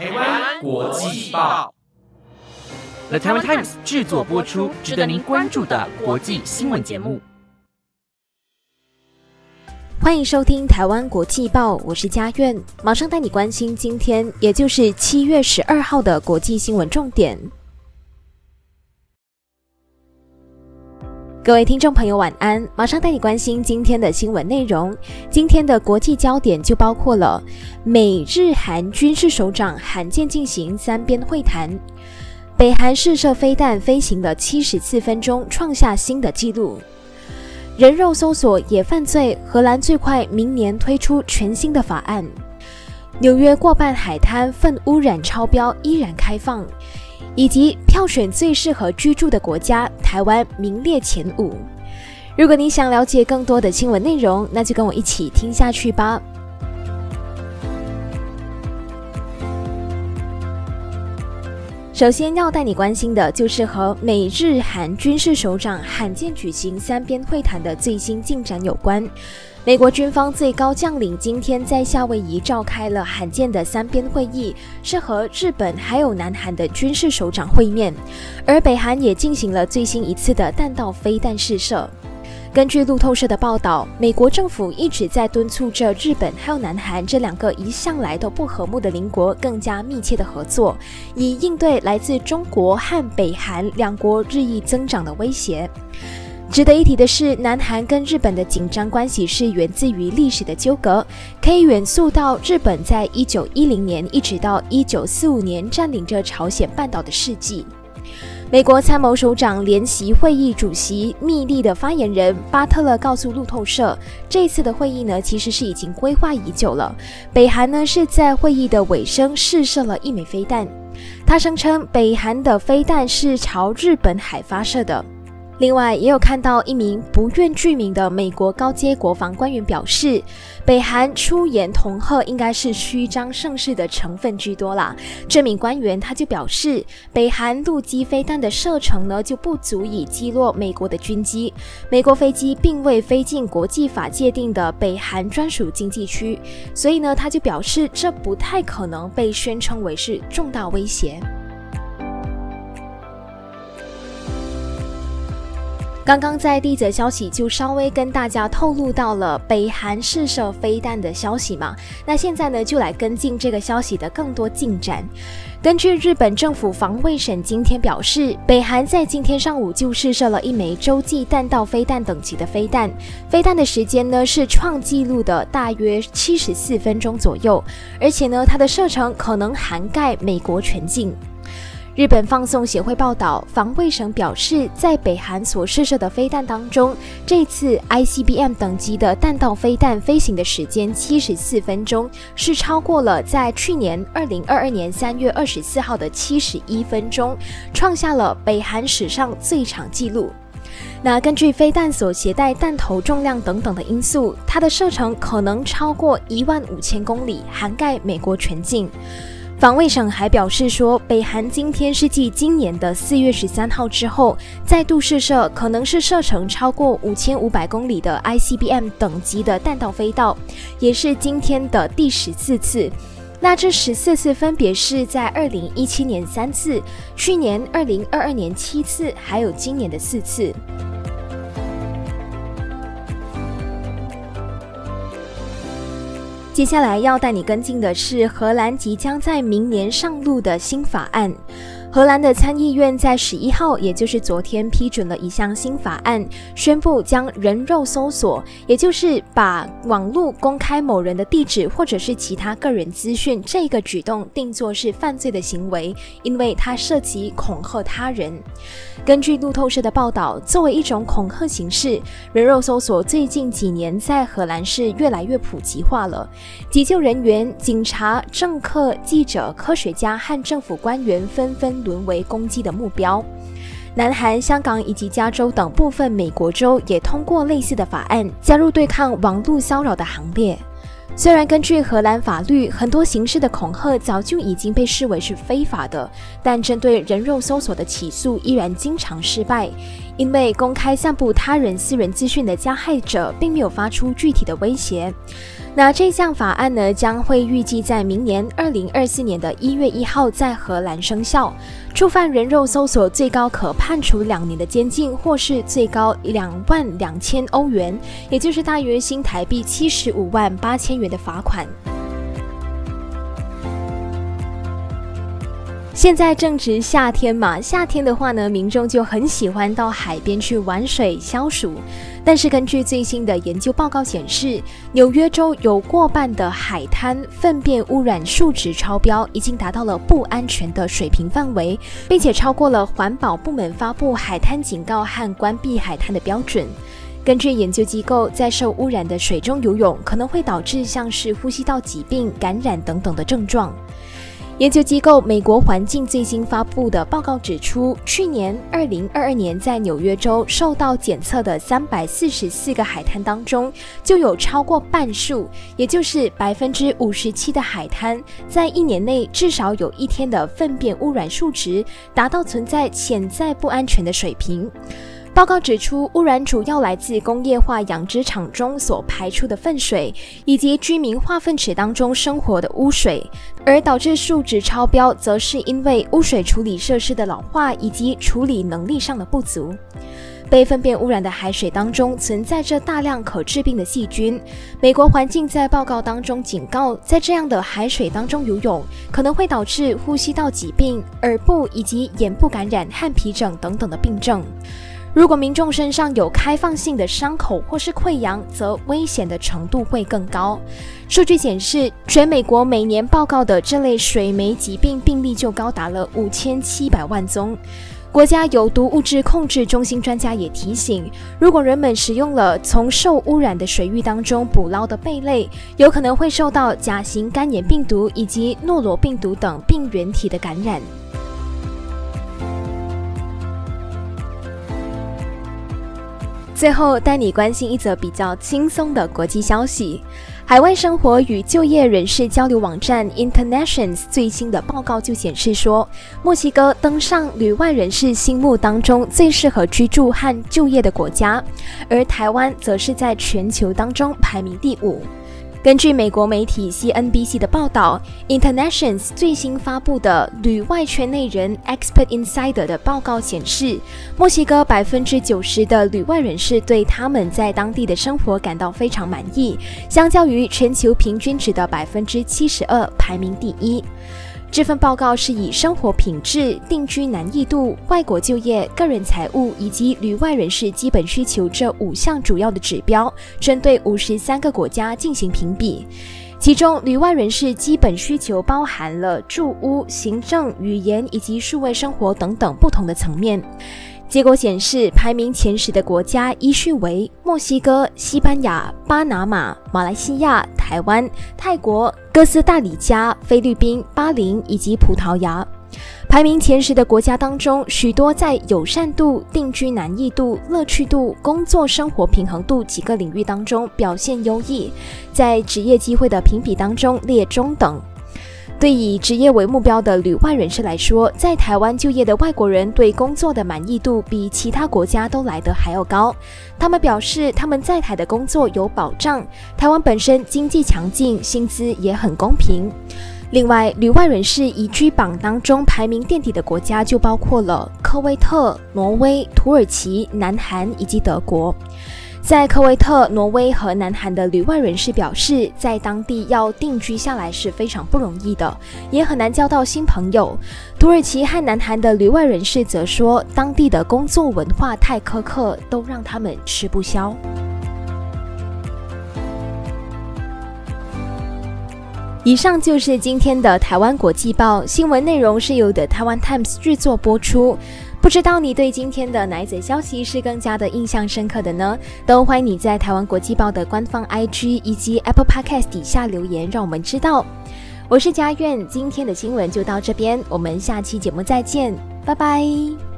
台湾国际报，The Taiwan Times 制作播出，值得您关注的国际新闻节目。欢迎收听台湾国际报，我是佳苑，马上带你关心今天，也就是七月十二号的国际新闻重点。各位听众朋友，晚安！马上带你关心今天的新闻内容。今天的国际焦点就包括了美日韩军事首长罕见进行三边会谈，北韩试射飞弹飞行了七十四分钟，创下新的纪录。人肉搜索也犯罪，荷兰最快明年推出全新的法案。纽约过半海滩粪污染超标，依然开放。以及票选最适合居住的国家，台湾名列前五。如果你想了解更多的新闻内容，那就跟我一起听下去吧。首先要带你关心的就是和美日韩军事首长罕见举行三边会谈的最新进展有关。美国军方最高将领今天在夏威夷召开了罕见的三边会议，是和日本还有南韩的军事首长会面，而北韩也进行了最新一次的弹道飞弹试射。根据路透社的报道，美国政府一直在敦促着日本还有南韩这两个一向来都不和睦的邻国更加密切的合作，以应对来自中国和北韩两国日益增长的威胁。值得一提的是，南韩跟日本的紧张关系是源自于历史的纠葛，可以远溯到日本在一九一零年一直到一九四五年占领着朝鲜半岛的事迹。美国参谋首长联席会议主席密利的发言人巴特勒告诉路透社，这次的会议呢，其实是已经规划已久了。北韩呢是在会议的尾声试射了一枚飞弹，他声称北韩的飞弹是朝日本海发射的。另外，也有看到一名不愿具名的美国高阶国防官员表示，北韩出言同贺应该是虚张声势的成分居多啦。这名官员他就表示，北韩陆基飞弹的射程呢就不足以击落美国的军机，美国飞机并未飞进国际法界定的北韩专属经济区，所以呢他就表示这不太可能被宣称为是重大威胁。刚刚在第一则消息就稍微跟大家透露到了北韩试射飞弹的消息嘛，那现在呢就来跟进这个消息的更多进展。根据日本政府防卫省今天表示，北韩在今天上午就试射了一枚洲际弹道飞弹等级的飞弹，飞弹的时间呢是创纪录的大约七十四分钟左右，而且呢它的射程可能涵盖美国全境。日本放送协会报道，防卫省表示，在北韩所试射的飞弹当中，这次 ICBM 等级的弹道飞弹飞行的时间七十四分钟，是超过了在去年二零二二年三月二十四号的七十一分钟，创下了北韩史上最长纪录。那根据飞弹所携带弹头重量等等的因素，它的射程可能超过一万五千公里，涵盖美国全境。防卫省还表示说，北韩今天是继今年的四月十三号之后，再度试射可能是射程超过五千五百公里的 ICBM 等级的弹道飞弹，也是今天的第十四次。那这十四次分别是在二零一七年三次，去年二零二二年七次，还有今年的四次。接下来要带你跟进的是荷兰即将在明年上路的新法案。荷兰的参议院在十一号，也就是昨天批准了一项新法案，宣布将人肉搜索，也就是把网络公开某人的地址或者是其他个人资讯这个举动定作是犯罪的行为，因为它涉及恐吓他人。根据路透社的报道，作为一种恐吓形式，人肉搜索最近几年在荷兰是越来越普及化了。急救人员、警察、政客、记者、科学家和政府官员纷纷。沦为攻击的目标。南韩、香港以及加州等部分美国州也通过类似的法案，加入对抗网络骚扰的行列。虽然根据荷兰法律，很多形式的恐吓早就已经被视为是非法的，但针对人肉搜索的起诉依然经常失败，因为公开散布他人私人资讯的加害者并没有发出具体的威胁。那这项法案呢，将会预计在明年二零二四年的一月一号在荷兰生效。触犯人肉搜索，最高可判处两年的监禁，或是最高两万两千欧元，也就是大约新台币七十五万八千元的罚款。现在正值夏天嘛，夏天的话呢，民众就很喜欢到海边去玩水消暑。但是根据最新的研究报告显示，纽约州有过半的海滩粪便污染数值超标，已经达到了不安全的水平范围，并且超过了环保部门发布海滩警告和关闭海滩的标准。根据研究机构，在受污染的水中游泳可能会导致像是呼吸道疾病、感染等等的症状。研究机构美国环境最新发布的报告指出，去年二零二二年在纽约州受到检测的三百四十四个海滩当中，就有超过半数，也就是百分之五十七的海滩，在一年内至少有一天的粪便污染数值达到存在潜在不安全的水平。报告指出，污染主要来自工业化养殖场中所排出的粪水，以及居民化粪池当中生活的污水，而导致数值超标，则是因为污水处理设施的老化以及处理能力上的不足。被粪便污染的海水当中存在着大量可致病的细菌。美国环境在报告当中警告，在这样的海水当中游泳，可能会导致呼吸道疾病、耳部以及眼部感染和皮疹等等的病症。如果民众身上有开放性的伤口或是溃疡，则危险的程度会更高。数据显示，全美国每年报告的这类水霉疾病病例就高达了五千七百万宗。国家有毒物质控制中心专家也提醒，如果人们使用了从受污染的水域当中捕捞的贝类，有可能会受到甲型肝炎病毒以及诺罗病毒等病原体的感染。最后带你关心一则比较轻松的国际消息：海外生活与就业人士交流网站 Internations 最新的报告就显示说，墨西哥登上旅外人士心目当中最适合居住和就业的国家，而台湾则是在全球当中排名第五。根据美国媒体 CNBC 的报道，Internations 最新发布的旅外圈内人 Expert Insider 的报告显示，墨西哥百分之九十的旅外人士对他们在当地的生活感到非常满意，相较于全球平均值的百分之七十二，排名第一。这份报告是以生活品质、定居难易度、外国就业、个人财务以及旅外人士基本需求这五项主要的指标，针对五十三个国家进行评比。其中，旅外人士基本需求包含了住屋、行政、语言以及数位生活等等不同的层面。结果显示，排名前十的国家依序为墨西哥、西班牙、巴拿马、马来西亚、台湾、泰国、哥斯达黎加、菲律宾、巴林以及葡萄牙。排名前十的国家当中，许多在友善度、定居难易度、乐趣度、工作生活平衡度几个领域当中表现优异，在职业机会的评比当中列中等。对以职业为目标的旅外人士来说，在台湾就业的外国人对工作的满意度比其他国家都来得还要高。他们表示，他们在台的工作有保障，台湾本身经济强劲，薪资也很公平。另外，旅外人士移居榜当中排名垫底的国家就包括了科威特、挪威、土耳其、南韩以及德国。在科威特、挪威和南韩的旅外人士表示，在当地要定居下来是非常不容易的，也很难交到新朋友。土耳其和南韩的旅外人士则说，当地的工作文化太苛刻，都让他们吃不消。以上就是今天的台湾国际报新闻内容，是由的台湾 Times 制作播出。不知道你对今天的奶嘴消息是更加的印象深刻的呢？都欢迎你在台湾国际报的官方 IG 以及 Apple Podcast 底下留言，让我们知道。我是佳苑，今天的新闻就到这边，我们下期节目再见，拜拜。